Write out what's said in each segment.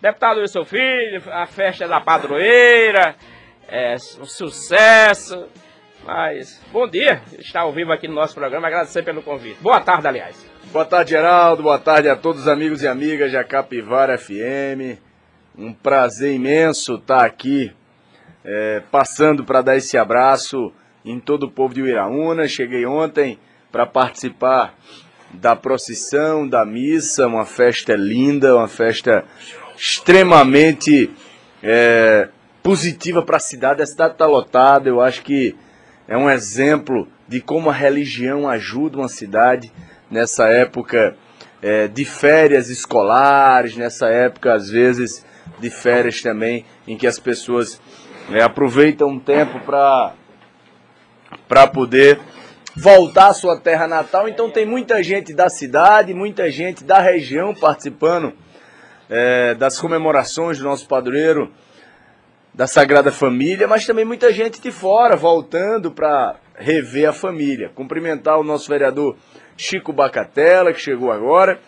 Deputado Wilson Filho, a festa da padroeira, é um sucesso. Mas, bom dia, está ao vivo aqui no nosso programa, agradecer pelo convite. Boa tarde, aliás. Boa tarde, Geraldo, boa tarde a todos os amigos e amigas da Capivara FM. Um prazer imenso estar aqui, é, passando para dar esse abraço em todo o povo de Uiraúna. Cheguei ontem para participar da procissão, da missa, uma festa linda, uma festa extremamente é, positiva para a cidade. A cidade está lotada, eu acho que é um exemplo de como a religião ajuda uma cidade nessa época é, de férias escolares, nessa época, às vezes, de férias também, em que as pessoas é, aproveitam um tempo para poder voltar à sua terra natal. Então tem muita gente da cidade, muita gente da região participando é, das comemorações do nosso padroeiro da Sagrada Família, mas também muita gente de fora voltando para rever a família. Cumprimentar o nosso vereador Chico Bacatella, que chegou agora,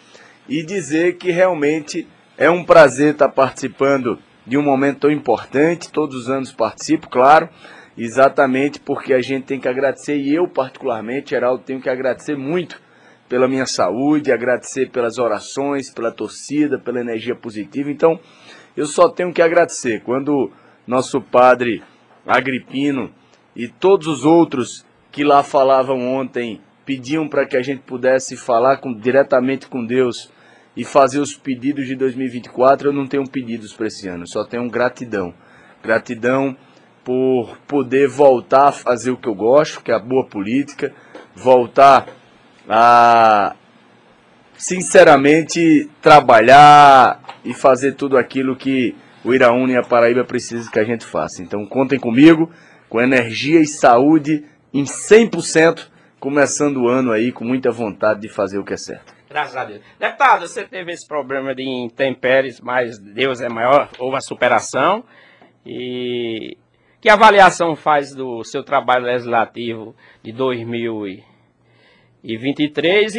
e dizer que realmente é um prazer estar participando de um momento tão importante. Todos os anos participo, claro, exatamente porque a gente tem que agradecer, e eu particularmente, Geraldo, tenho que agradecer muito pela minha saúde, agradecer pelas orações, pela torcida, pela energia positiva. Então, eu só tenho que agradecer. Quando nosso padre Agripino e todos os outros que lá falavam ontem pediam para que a gente pudesse falar com, diretamente com Deus e fazer os pedidos de 2024. Eu não tenho pedidos para esse ano, só tenho gratidão. Gratidão por poder voltar a fazer o que eu gosto, que é a boa política, voltar a sinceramente trabalhar e fazer tudo aquilo que o Iraúna e a Paraíba precisam que a gente faça. Então contem comigo, com energia e saúde em 100%, começando o ano aí com muita vontade de fazer o que é certo. Graças a Deus. Deputado, você teve esse problema de intempéries, mas Deus é maior, houve a superação. E que avaliação faz do seu trabalho legislativo de 2023? E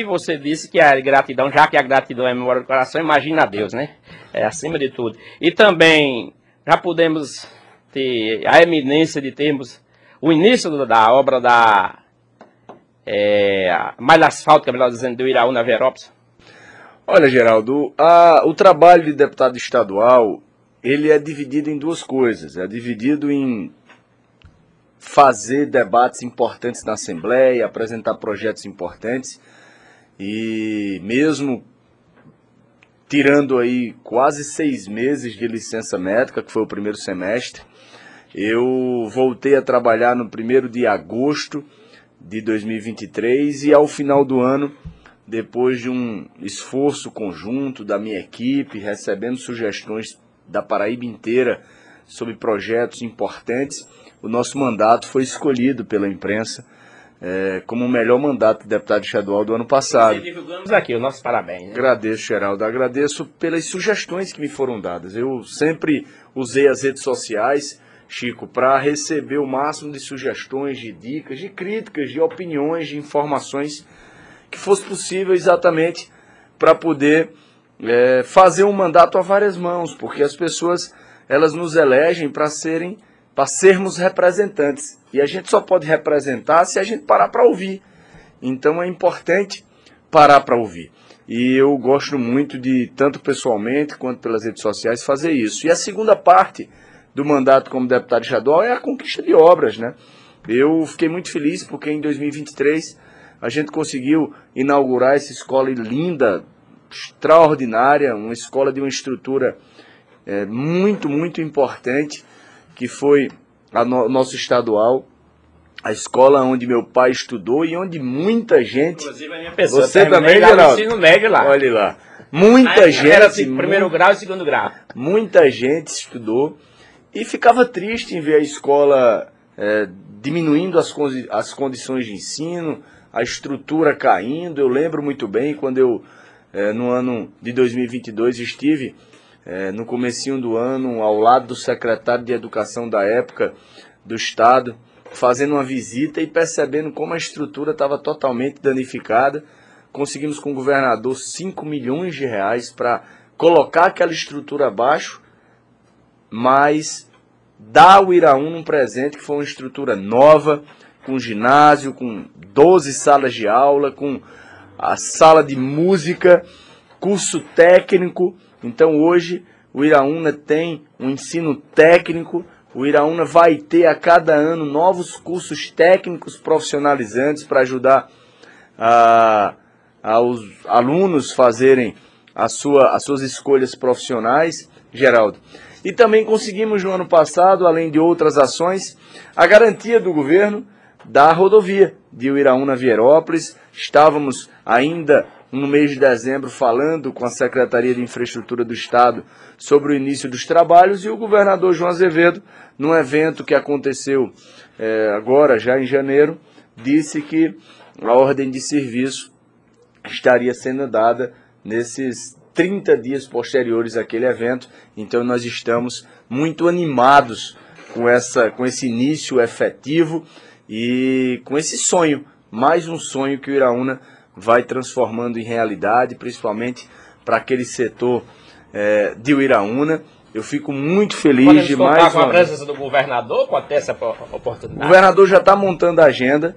você disse que a gratidão, já que a gratidão é memória do coração, imagina a Deus, né? É acima de tudo. E também já podemos ter a eminência de termos o início da obra da é, malha asfáltica, melhor dizendo, do Iraúna Verópolis? Olha, Geraldo, a, o trabalho de deputado estadual, ele é dividido em duas coisas. É dividido em fazer debates importantes na Assembleia, apresentar projetos importantes. E mesmo tirando aí quase seis meses de licença médica, que foi o primeiro semestre, eu voltei a trabalhar no primeiro de agosto de 2023 e ao final do ano, depois de um esforço conjunto da minha equipe, recebendo sugestões da Paraíba inteira sobre projetos importantes, o nosso mandato foi escolhido pela imprensa é, como o melhor mandato de deputado estadual do ano passado. E divulgamos aqui o nosso parabéns. Né? Agradeço, Geraldo. Agradeço pelas sugestões que me foram dadas. Eu sempre usei as redes sociais Chico, para receber o máximo de sugestões, de dicas, de críticas, de opiniões, de informações que fosse possível exatamente para poder é, fazer um mandato a várias mãos, porque as pessoas elas nos elegem para serem, para sermos representantes e a gente só pode representar se a gente parar para ouvir. Então é importante parar para ouvir. E eu gosto muito de, tanto pessoalmente quanto pelas redes sociais, fazer isso. E a segunda parte do mandato como deputado estadual é a conquista de obras, né? Eu fiquei muito feliz porque em 2023 a gente conseguiu inaugurar essa escola linda, extraordinária, uma escola de uma estrutura é, muito, muito importante, que foi a no, nosso estadual, a escola onde meu pai estudou e onde muita gente. Inclusive a minha pessoa. Você também, Geraldo? ensino médio lá. Olha lá. Muita Aí, gente. Era assim, primeiro grau e segundo grau. Muita gente estudou e ficava triste em ver a escola é, diminuindo as, as condições de ensino, a estrutura caindo. Eu lembro muito bem quando eu, é, no ano de 2022, estive é, no comecinho do ano ao lado do secretário de Educação da época do Estado, fazendo uma visita e percebendo como a estrutura estava totalmente danificada. Conseguimos com o governador 5 milhões de reais para colocar aquela estrutura abaixo, mas dar ao Iraúna um presente que foi uma estrutura nova, com ginásio, com 12 salas de aula, com a sala de música, curso técnico. Então hoje o Iraúna tem um ensino técnico, o Iraúna vai ter a cada ano novos cursos técnicos profissionalizantes para ajudar a, aos alunos fazerem a sua, as suas escolhas profissionais, Geraldo. E também conseguimos no ano passado, além de outras ações, a garantia do governo da rodovia de Uiraúna Vierópolis. Estávamos ainda no mês de dezembro falando com a Secretaria de Infraestrutura do Estado sobre o início dos trabalhos e o governador João Azevedo, num evento que aconteceu é, agora, já em janeiro, disse que a ordem de serviço estaria sendo dada nesses 30 dias posteriores àquele evento. Então nós estamos muito animados com, essa, com esse início efetivo e com esse sonho, mais um sonho que o Iraúna vai transformando em realidade, principalmente para aquele setor é, de Iraúna. Eu fico muito feliz Podemos de mais com a presença do governador para ter essa po- O oportunidade. governador já está montando a agenda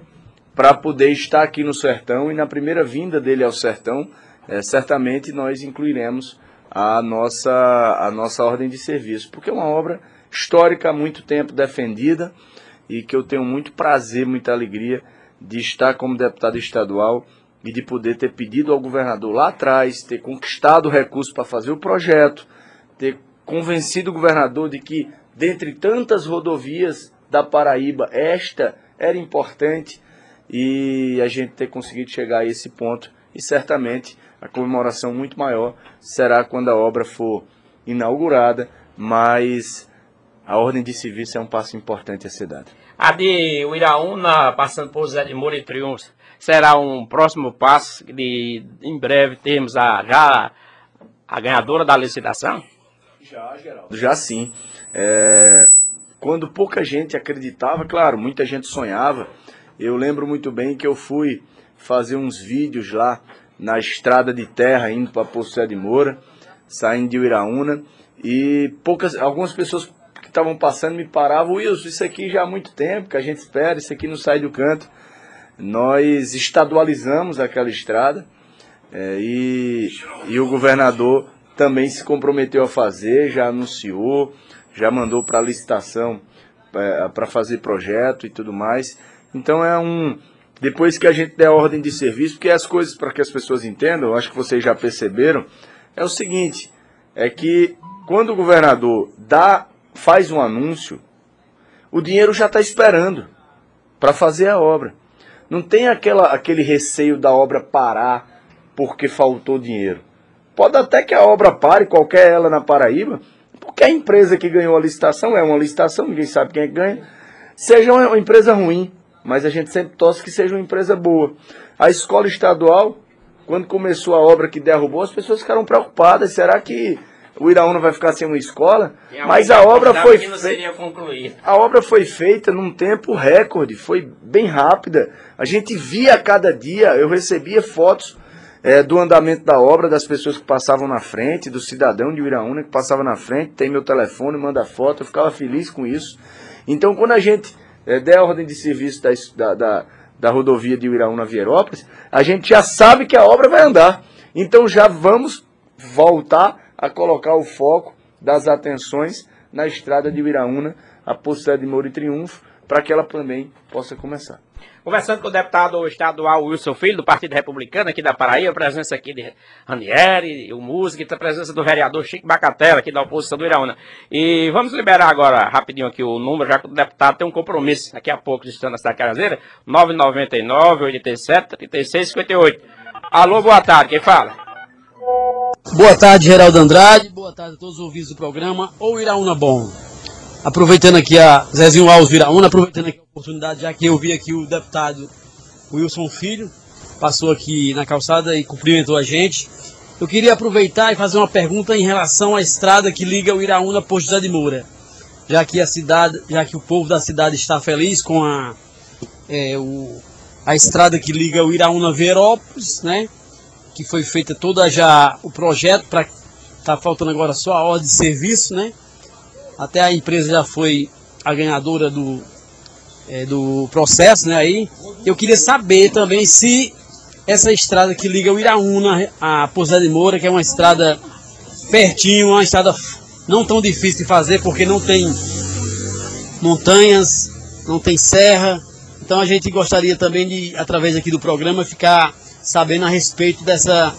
para poder estar aqui no Sertão e na primeira vinda dele ao Sertão, eh, certamente nós incluiremos a nossa, a nossa ordem de serviço, porque é uma obra histórica há muito tempo defendida e que eu tenho muito prazer, muita alegria de estar como deputado estadual e de poder ter pedido ao governador lá atrás, ter conquistado o recurso para fazer o projeto, ter convencido o governador de que, dentre tantas rodovias da Paraíba, esta era importante e a gente ter conseguido chegar a esse ponto. E certamente a comemoração muito maior será quando a obra for inaugurada, mas a ordem de serviço é um passo importante ser dado. A de Uiraúna, passando por Zé de Moura e Triunfo, será um próximo passo de, em breve, termos a, já a ganhadora da licitação? Já, Geraldo. Já sim. É, quando pouca gente acreditava, claro, muita gente sonhava. Eu lembro muito bem que eu fui fazer uns vídeos lá na estrada de terra indo para Poço de Moura, saindo de Uiraúna, e poucas, algumas pessoas que estavam passando me paravam, Wilson, isso aqui já há muito tempo que a gente espera, isso aqui não sai do canto. Nós estadualizamos aquela estrada é, e, e o governador também se comprometeu a fazer, já anunciou, já mandou para licitação é, para fazer projeto e tudo mais. Então é um. Depois que a gente der ordem de serviço, porque as coisas, para que as pessoas entendam, acho que vocês já perceberam, é o seguinte: é que quando o governador dá, faz um anúncio, o dinheiro já está esperando para fazer a obra. Não tem aquela, aquele receio da obra parar porque faltou dinheiro. Pode até que a obra pare, qualquer ela na Paraíba, porque a empresa que ganhou a licitação é uma licitação, ninguém sabe quem é que ganha, seja uma empresa ruim, mas a gente sempre torce que seja uma empresa boa. A escola estadual, quando começou a obra que derrubou, as pessoas ficaram preocupadas, será que o Iraúna vai ficar sem uma escola? Mas a obra foi feita. A obra foi feita num tempo recorde, foi bem rápida. A gente via a cada dia, eu recebia fotos eh, do andamento da obra, das pessoas que passavam na frente, do cidadão de Uiraúna que passava na frente, tem meu telefone, manda foto, eu ficava feliz com isso. Então, quando a gente eh, der a ordem de serviço da, da, da, rodovia de Uiraúna a Vierópolis, a gente já sabe que a obra vai andar. Então, já vamos voltar a colocar o foco das atenções na estrada de Uiraúna, a Poço de Moura e Triunfo, para que ela também possa começar. Conversando com o deputado estadual Wilson Filho, do Partido Republicano aqui da Paraíba, a presença aqui de Ranieri, o músico, e a presença do vereador Chico Bacatela, aqui da oposição do Iraúna. E vamos liberar agora rapidinho aqui o número, já que o deputado tem um compromisso daqui a pouco, estando na cidade caseira, 999 87 36 58. Alô, boa tarde, quem fala? Boa tarde, Geraldo Andrade. Boa tarde a todos os ouvintes do programa ou Iraúna Bom. Aproveitando aqui a Zezinho Alves Iraúna, aproveitando aqui a oportunidade, já que eu vi aqui o deputado Wilson Filho, passou aqui na calçada e cumprimentou a gente. Eu queria aproveitar e fazer uma pergunta em relação à estrada que liga o Iraúna a Posto de Moura. Já que a cidade, já que o povo da cidade está feliz com a, é, o, a estrada que liga o Iraúna a Verópolis, né? Que foi feita toda já o projeto para Tá faltando agora só a ordem de serviço, né? Até a empresa já foi a ganhadora do, é, do processo, né? Aí eu queria saber também se essa estrada que liga o Iraúna a Pousada de Moura, que é uma estrada pertinho, uma estrada não tão difícil de fazer porque não tem montanhas, não tem serra. Então a gente gostaria também de, através aqui do programa, ficar sabendo a respeito dessa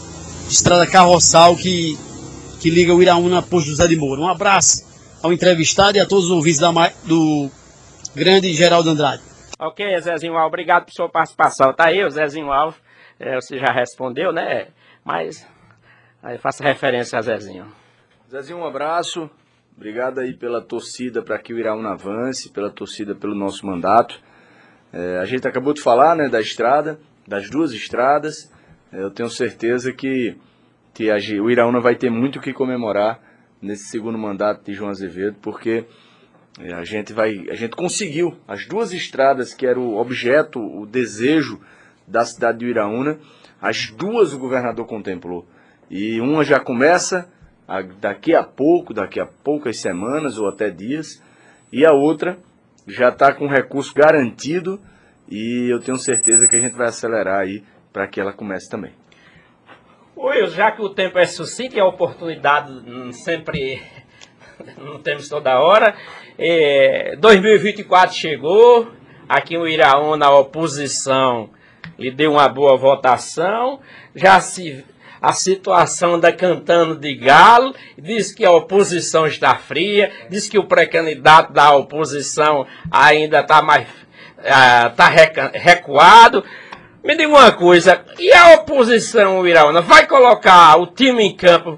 estrada carroçal que, que liga o Iraúna a Posto José de Moura. Um abraço ao entrevistado e a todos os ouvintes da, do grande Geraldo Andrade. Ok, Zezinho Alves, obrigado por sua participação. Tá aí o Zezinho Alves, é, você já respondeu, né? Mas aí faça referência a Zezinho. Zezinho, um abraço. Obrigado aí pela torcida para que o Iraúna avance, pela torcida pelo nosso mandato. É, a gente acabou de falar né, da estrada, das duas estradas. Eu tenho certeza que, que a, o Iraúna vai ter muito o que comemorar nesse segundo mandato de João Azevedo, porque é, a gente vai, a gente conseguiu as duas estradas que era o objeto, o desejo da cidade de Iraúna, as duas o governador contemplou. E uma já começa daqui a pouco, daqui a poucas semanas ou até dias, e a outra já está com recurso garantido e eu tenho certeza que a gente vai acelerar aí para que ela comece também. Oi, já que o tempo é sucinto e a oportunidade sempre não temos toda hora, é, 2024 chegou, aqui o Iraúna, na oposição lhe deu uma boa votação, já se a situação da cantando de galo, diz que a oposição está fria, diz que o pré-candidato da oposição ainda está mais está ah, recuado. Me diga uma coisa, e a oposição Iraúna vai colocar o time em campo,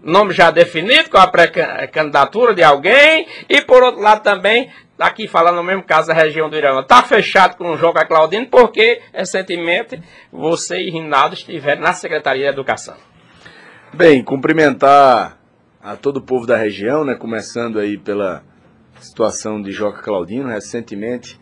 nome já definido, com a pré-candidatura de alguém, e por outro lado também aqui falando no mesmo caso da região do Irã. Está fechado com o João Claudino porque recentemente você e Rinaldo estiveram na Secretaria de Educação. Bem, cumprimentar a todo o povo da região, né, começando aí pela situação de Joca Claudino, recentemente,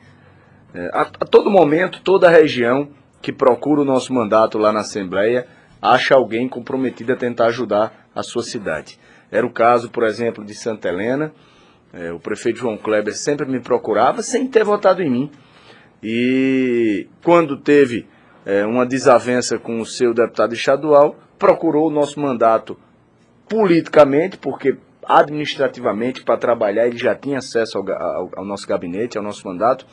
é, a, a, todo momento, toda região que procura o nosso mandato lá na Assembleia acha alguém comprometido a tentar ajudar a sua cidade. Era o caso, por exemplo, de Santa Helena, é, o prefeito João Kleber sempre me procurava sem ter votado em mim. E quando teve é, uma desavença com o seu deputado estadual, procurou o nosso mandato politicamente, porque administrativamente, para trabalhar, ele já tinha acesso ao, ao, ao, nosso gabinete, ao nosso mandato.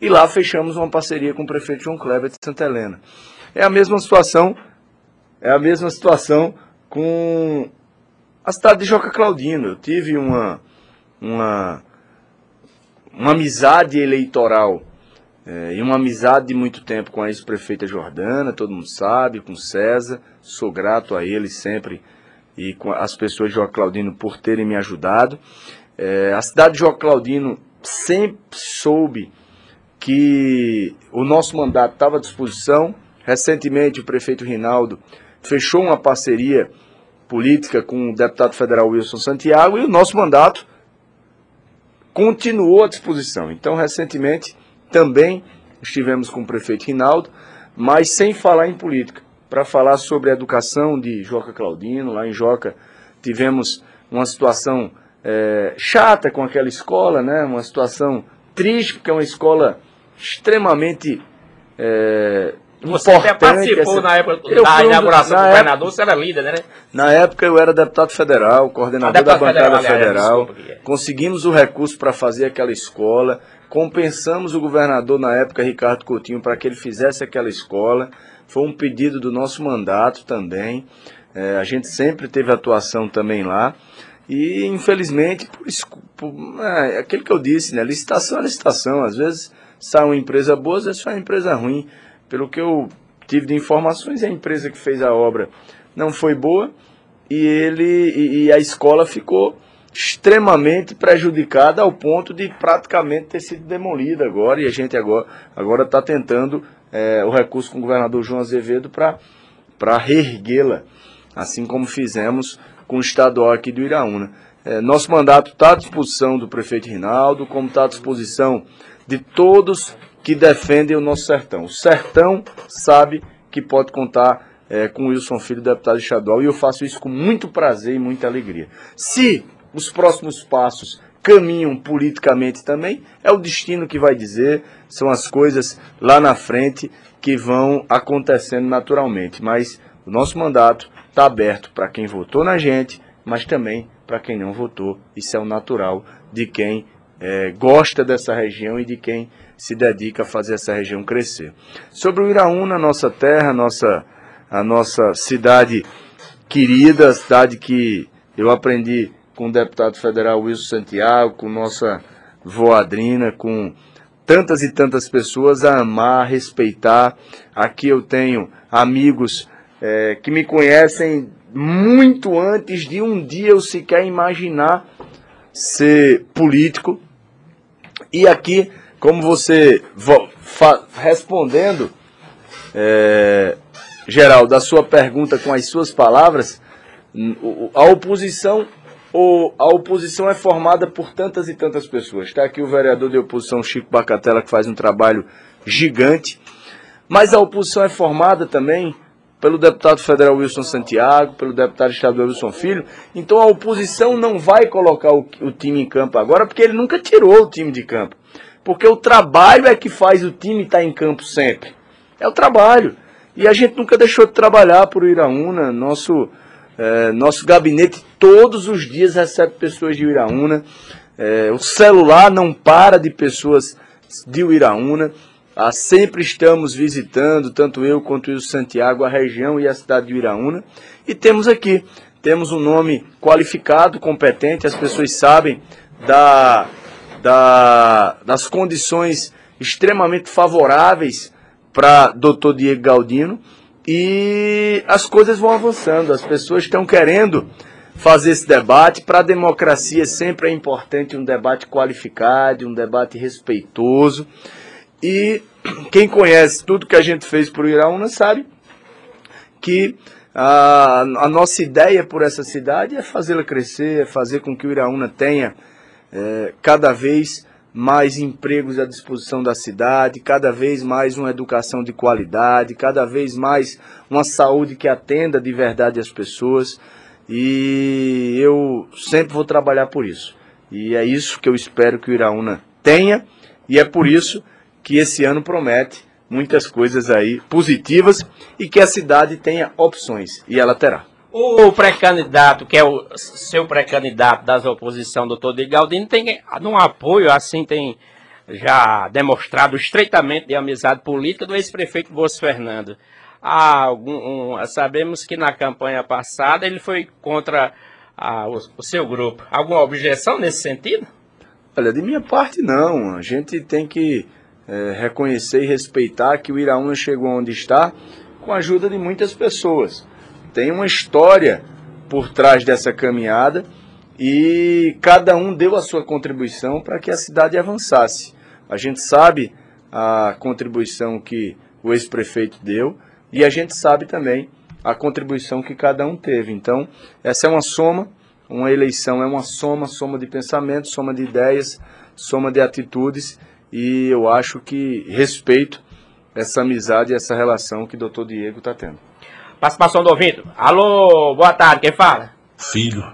E lá fechamos uma parceria com o prefeito João Kleber de Santa Helena. É a mesma situação, é a mesma situação com a cidade de Joca Claudino. Eu tive uma, uma, uma amizade eleitoral é, e uma amizade de muito tempo com a ex-prefeita Jordana, todo mundo sabe, com César. Sou grato a ele sempre e com as pessoas de João Claudino por terem me ajudado. É, a cidade de João Claudino sempre soube que o nosso mandato estava à disposição. Recentemente, o prefeito Rinaldo fechou uma parceria política com o deputado federal Wilson Santiago e o nosso mandato continuou à disposição. Então, recentemente, também estivemos com o prefeito Rinaldo, mas sem falar em política, para falar sobre a educação de Joca Claudino. Lá em Joca tivemos uma situação é, chata com aquela escola, né? uma situação triste, porque é uma escola extremamente é, você até participou essa... na época eu da inauguração do governador, época... você era líder, né? Na época eu era deputado federal, coordenador da bancada federal. federal. Aliás, conseguimos o recurso para fazer aquela escola, compensamos o governador na época, Ricardo Coutinho, para que ele fizesse aquela escola. Foi um pedido do nosso mandato também. É, a gente sempre teve atuação também lá. E infelizmente, por, por é, aquilo que eu disse, né? Licitação é licitação. Às vezes sai uma empresa boa, às vezes sai uma empresa ruim. Pelo que eu tive de informações, a empresa que fez a obra não foi boa e ele e, e a escola ficou extremamente prejudicada ao ponto de praticamente ter sido demolida agora e a gente agora agora está tentando é, o recurso com o governador João Azevedo para para reerguê-la, assim como fizemos com o estadual aqui do Iraúna. É, nosso mandato está à disposição do prefeito Rinaldo, como está à disposição de todos que defendem o nosso sertão. O sertão sabe que pode contar é, com Wilson Filho, deputado estadual, e eu faço isso com muito prazer e muita alegria. Se os próximos passos caminham politicamente também, é o destino que vai dizer, são as coisas lá na frente que vão acontecendo naturalmente. Mas o nosso mandato está aberto para quem votou na gente, mas também para quem não votou. Isso é o natural de quem é, gosta dessa região e de quem se dedica a fazer essa região crescer. Sobre o Iraúna, nossa terra, nossa, a nossa cidade querida, a cidade que eu aprendi com o deputado federal Wilson Santiago, com nossa voadrina, com tantas e tantas pessoas a amar, a respeitar. Aqui eu tenho amigos é, que me conhecem muito antes de um dia eu sequer imaginar ser político. E aqui, como você respondendo, é, Geraldo, a sua pergunta com as suas palavras, a oposição a oposição é formada por tantas e tantas pessoas. Está aqui o vereador de oposição Chico Bacatela, que faz um trabalho gigante. Mas a oposição é formada também pelo deputado federal Wilson Santiago, pelo deputado estadual Wilson Filho. Então a oposição não vai colocar o, o time em campo agora, porque ele nunca tirou o time de campo. Porque o trabalho é que faz o time estar em campo sempre. É o trabalho. E a gente nunca deixou de trabalhar por Iraúna. Nosso, é, nosso gabinete todos os dias recebe pessoas de Iraúna. É, o celular não para de pessoas de Iraúna. Ah, sempre estamos visitando, tanto eu quanto o Santiago, a região e a cidade de Iraúna. E temos aqui, temos um nome qualificado, competente, as pessoas sabem da, da, das condições extremamente favoráveis para Dr. Diego Galdino. E as coisas vão avançando, as pessoas estão querendo fazer esse debate. Para a democracia sempre é importante um debate qualificado, um debate respeitoso. E quem conhece tudo que a gente fez por Iraúna sabe que a, a nossa ideia por essa cidade é fazê-la crescer, é fazer com que o Iraúna tenha é, cada vez mais empregos à disposição da cidade, cada vez mais uma educação de qualidade, cada vez mais uma saúde que atenda de verdade as pessoas. E eu sempre vou trabalhar por isso. E é isso que eu espero que o Iraúna tenha, e é por isso que esse ano promete muitas coisas aí positivas e que a cidade tenha opções, e ela terá. O pré-candidato, que é o seu pré-candidato das oposição, doutor de Galdino, tem um apoio, assim, tem já demonstrado estreitamente de amizade política do ex-prefeito Bolso Fernando. Há algum, um, sabemos que na campanha passada ele foi contra a, o, o seu grupo. Alguma objeção nesse sentido? Olha, de minha parte não. A gente tem que é, reconhecer e respeitar que o Iraúna chegou onde está com a ajuda de muitas pessoas. Tem uma história por trás dessa caminhada e cada um deu a sua contribuição para que a cidade avançasse. A gente sabe a contribuição que o ex-prefeito deu e a gente sabe também a contribuição que cada um teve. Então, essa é uma soma, uma eleição é uma soma, soma de pensamentos, soma de ideias, soma de atitudes e eu acho que respeito essa amizade e essa relação que o doutor Diego está tendo. Participação do ouvido. Alô, boa tarde, quem fala? Filho.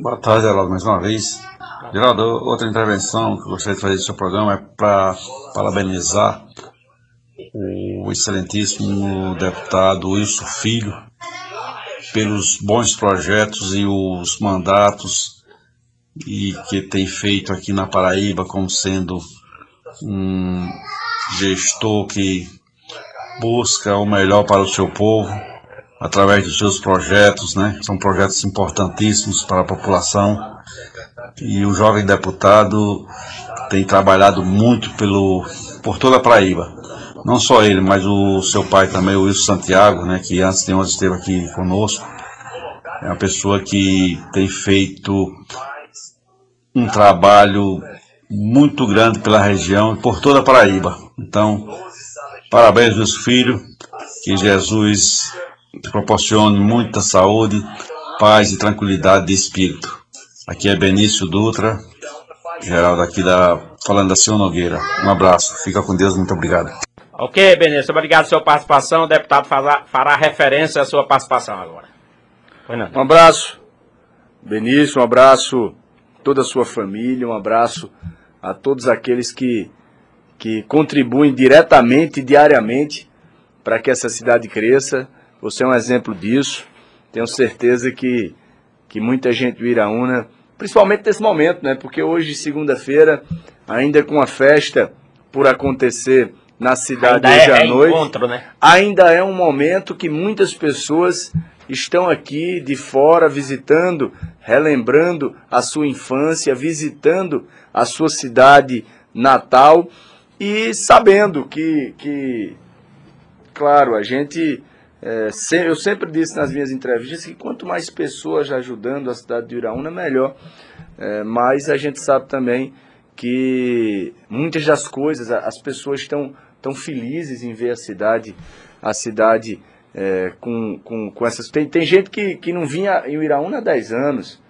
Boa tarde, Geraldo, mais uma vez. Geraldo, outra intervenção que eu gostaria de fazer no seu programa é para parabenizar o excelentíssimo deputado Wilson Filho pelos bons projetos e os mandatos e que tem feito aqui na Paraíba como sendo um gestor que busca o melhor para o seu povo através dos seus projetos, né? São projetos importantíssimos para a população. E o jovem deputado tem trabalhado muito pelo por toda a Paraíba. Não só ele, mas o seu pai também, o Wilson Santiago, né, que antes de ontem esteve aqui conosco. É uma pessoa que tem feito um trabalho muito grande pela região e por toda a Paraíba. Então, parabéns, meus filhos. Que Jesus proporcione muita saúde, paz e tranquilidade de espírito. Aqui é Benício Dutra, Geraldo aqui da falando da Senhor Nogueira. Um abraço, fica com Deus, muito obrigado. Ok, Benício, obrigado pela sua participação. O deputado fará, fará referência à sua participação agora. Um abraço, Benício, um abraço a toda a sua família, um abraço a todos aqueles que, que contribuem diretamente e diariamente para que essa cidade cresça. Você é um exemplo disso. Tenho certeza que, que muita gente do Iraúna, principalmente nesse momento, né? Porque hoje, segunda-feira, ainda com a festa por acontecer na cidade Ainda hoje é à noite, encontro, né? ainda é um momento que muitas pessoas estão aqui de fora visitando, relembrando a sua infância, visitando a sua cidade natal e sabendo que, que claro, a gente. é, eu sempre disse nas minhas entrevistas que quanto mais pessoas ajudando a cidade de Iraúna, melhor. É, mas a gente sabe também que muitas das coisas, as pessoas estão tão felizes em ver a cidade, a cidade é, com, com, com essas. Tem, tem gente que, que não vinha em Iraúna há 10 anos,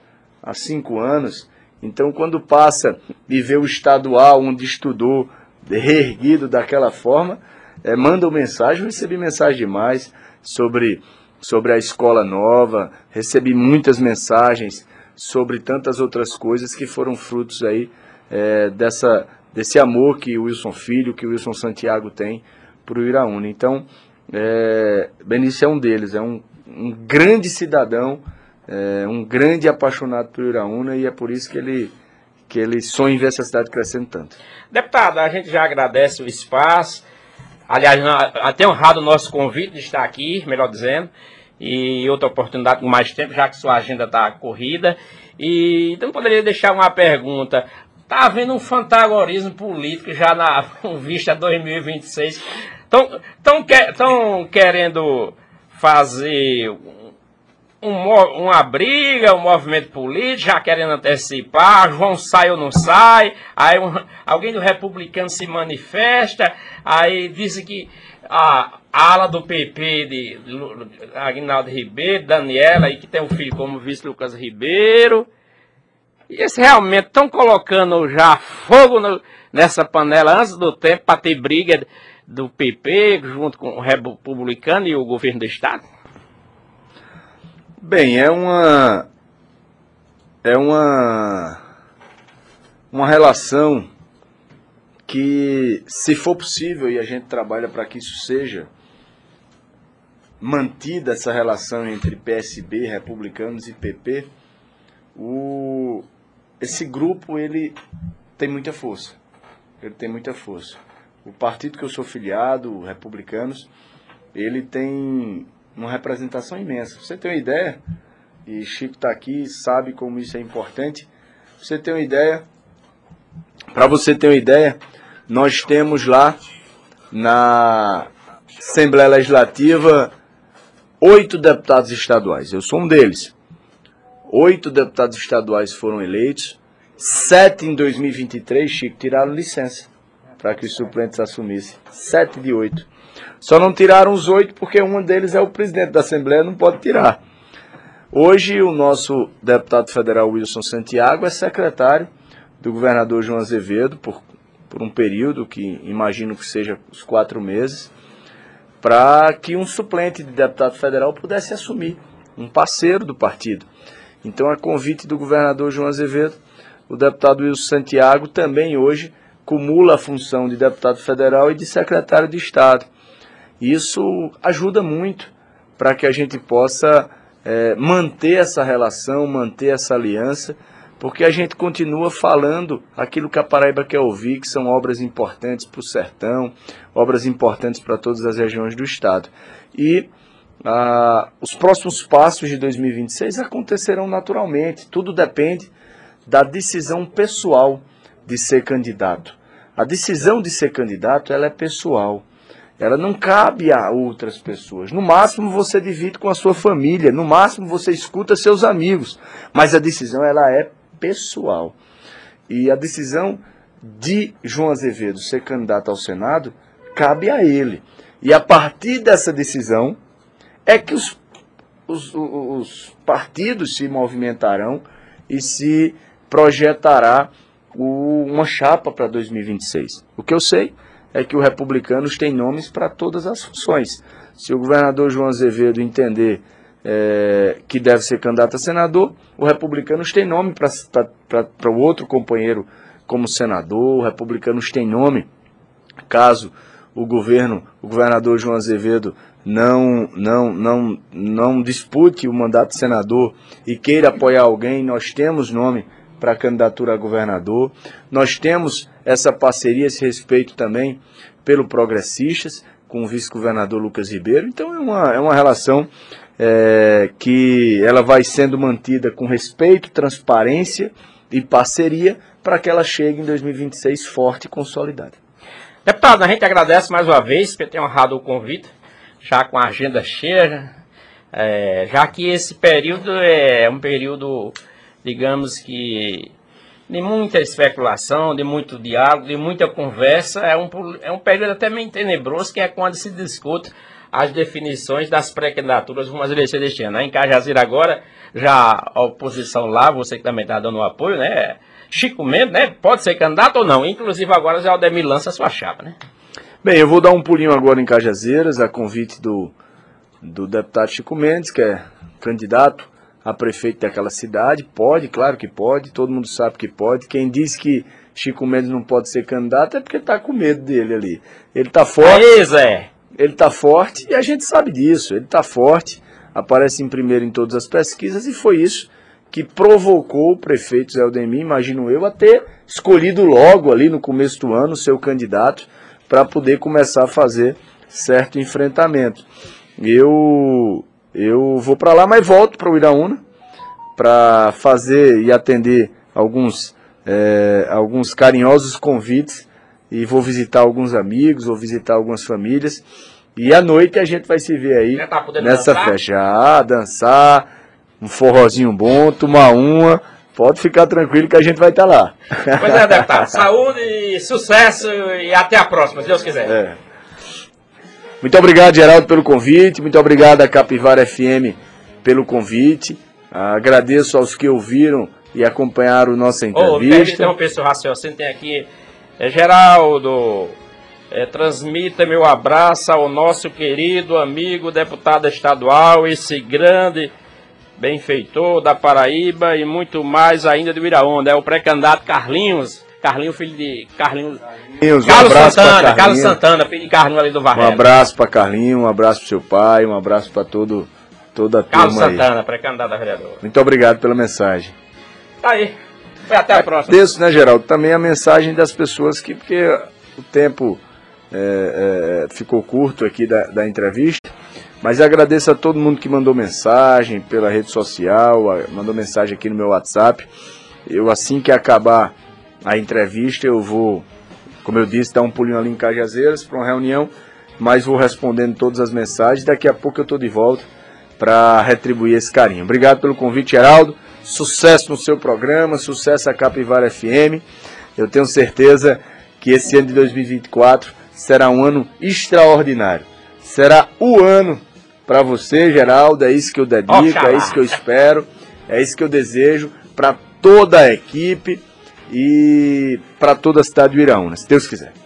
há 5 anos. Então, quando passa e vê o estadual onde estudou reerguido daquela forma, é, mandam mensagem. Eu recebi mensagem demais sobre, sobre a escola nova, recebi muitas mensagens sobre tantas outras coisas que foram frutos aí é, dessa, desse amor que o Wilson Filho, que o Wilson Santiago tem para o Iraúna. Então, é, Benício é um deles, é um, um grande cidadão, é, um grande apaixonado por Iraúna e é por isso que ele, que ele sonha em ver essa cidade crescendo tanto. Deputado, a gente já agradece o espaço. Aliás, até honrado o nosso convite de estar aqui, melhor dizendo. E outra oportunidade com mais tempo, já que sua agenda está corrida. E então poderia deixar uma pergunta. Está havendo um fantagorismo político já na vista a 2026. Estão querendo fazer um uma briga, um movimento político, já querendo antecipar, João sai ou não sai, aí um- alguém do republicano se manifesta, aí dizem que a, ala do PP de Aguinaldo Ribeiro, Daniela, aí que tem um filho como vice Lucas Ribeiro, e eles realmente estão colocando já fogo no- nessa panela antes do tempo para ter briga do PP junto com o republicano e o governo do estado? Bem, é uma é uma uma relação que, se for possível e a gente trabalha para que isso seja mantida essa relação entre PSB, republicanos e PP, o esse grupo ele tem muita força. Ele tem muita força. O partido que eu sou filiado, Republicanos, ele tem uma representação imensa. Você tem uma ideia, e Chico está aqui, sabe como isso é importante. Você ter uma ideia, para você ter uma ideia, nós temos lá na Assembleia Legislativa oito deputados estaduais. Eu sou um deles. Oito deputados estaduais foram eleitos. Sete em 2023, Chico, tiraram licença para que os suplentes assumissem. Sete de oito. Só não tiraram os oito porque um deles é o presidente da Assembleia, não pode tirar. Hoje, o nosso deputado federal Wilson Santiago é secretário do governador João Azevedo por, por um período que imagino que seja os quatro meses, para que um suplente de deputado federal pudesse assumir, um parceiro do partido. Então, a convite do governador João Azevedo, o deputado Wilson Santiago também hoje cumula a função de deputado federal e de secretário de Estado. Isso ajuda muito para que a gente possa eh, manter essa relação, manter essa aliança, porque a gente continua falando aquilo que a Paraíba quer ouvir, que são obras importantes para o sertão, obras importantes para todas as regiões do Estado. E ah, os próximos passos de 2026 acontecerão naturalmente, tudo depende da decisão pessoal de ser candidato. A decisão de ser candidato ela é pessoal. Ela não cabe a outras pessoas. No máximo você divide com a sua família, no máximo você escuta seus amigos, mas a decisão ela é pessoal. E a decisão de João Azevedo ser candidato ao Senado cabe a ele. E a partir dessa decisão é que os, os, os partidos se movimentarão e se projetará o- uma chapa para 2026. O que eu sei é que o Republicanos tem nomes para todas as funções. Se o governador João Azevedo entender é, que deve ser candidato a senador, o Republicanos tem nome para o outro companheiro como senador, o Republicanos tem nome caso o governo, o governador João Azevedo não, não, não, não dispute o mandato de senador e queira apoiar alguém, nós temos nome para a candidatura a governador. Nós temos essa parceria, esse respeito também pelo Progressistas, com o vice-governador Lucas Ribeiro. Então é uma, é uma relação é, que ela vai sendo mantida com respeito, transparência e parceria para que ela chegue em 2026 forte e consolidada. Deputado, a gente agradece mais uma vez por ter honrado o convite, já com a agenda cheia, é, já que esse período é um período digamos que de muita especulação, de muito diálogo, de muita conversa, é um, é um período até meio tenebroso, que é quando se discute as definições das pré-candidaturas rumo às eleições deste ano. Em Cajazira agora, já a oposição lá, você que também está dando apoio, né? Chico Mendes, né? Pode ser candidato ou não. Inclusive agora já o Ademir lança sua chapa, né? Bem, eu vou dar um pulinho agora em Cajazeiras, a convite do, do deputado Chico Mendes, que é candidato a prefeito daquela cidade. Pode, claro que pode, todo mundo sabe que pode. Quem diz que Chico Mendes não pode ser candidato é porque está com medo dele ali. Ele está forte. Aí, Zé. Ele está forte e a gente sabe disso. Ele está forte, aparece em primeiro em todas as pesquisas e foi isso que provocou o prefeito Zé Aldemir, imagino eu, a ter escolhido logo ali no começo do ano o seu candidato para poder começar a fazer certo enfrentamento. Eu eu vou para lá, mas volto para o Iraúna para fazer e atender alguns, é, alguns carinhosos convites e vou visitar alguns amigos, vou visitar algumas famílias. E à noite a gente vai se ver aí tá nessa dançar? festa. Já, dançar, um forrozinho bom, tomar uma. Pode ficar tranquilo que a gente vai estar tá lá. Pois é, deputado. Saúde, sucesso e até a próxima, se Deus quiser. É. Muito obrigado, Geraldo, pelo convite. Muito obrigado a Capivara FM pelo convite. Agradeço aos que ouviram e acompanharam nossa entrevista. Oh, pessoal raciocínio, tem aqui é, Geraldo. É, transmita meu abraço ao nosso querido amigo deputado estadual, esse grande benfeitor da Paraíba e muito mais ainda do Iraonda. É o pré-candidato Carlinhos Carlinho, filho de Carlinhos. Carlinhos Carlos um Santana, Carlos Santana, filho de Carlinhos ali do Varela. Um abraço para Carlinhos, um abraço para seu pai, um abraço para todo toda a Carlos turma Santana, pré-candidato a vereador. Muito obrigado pela mensagem. Tá aí. Foi até a próxima. Agradeço, né, Geraldo? Também a mensagem das pessoas que, porque o tempo é, é, ficou curto aqui da, da entrevista. Mas agradeço a todo mundo que mandou mensagem pela rede social, mandou mensagem aqui no meu WhatsApp. Eu, assim que acabar a entrevista. Eu vou, como eu disse, dar um pulinho ali em Cajazeiras para uma reunião, mas vou respondendo todas as mensagens. Daqui a pouco eu estou de volta para retribuir esse carinho. Obrigado pelo convite, Geraldo. Sucesso no seu programa, sucesso a Capivara FM. Eu tenho certeza que esse ano de 2024 será um ano extraordinário. Será o ano para você, Geraldo. É isso que eu dedico, é isso que eu espero, é isso que eu desejo para toda a equipe e para toda a cidade do Iraúna, se Deus quiser.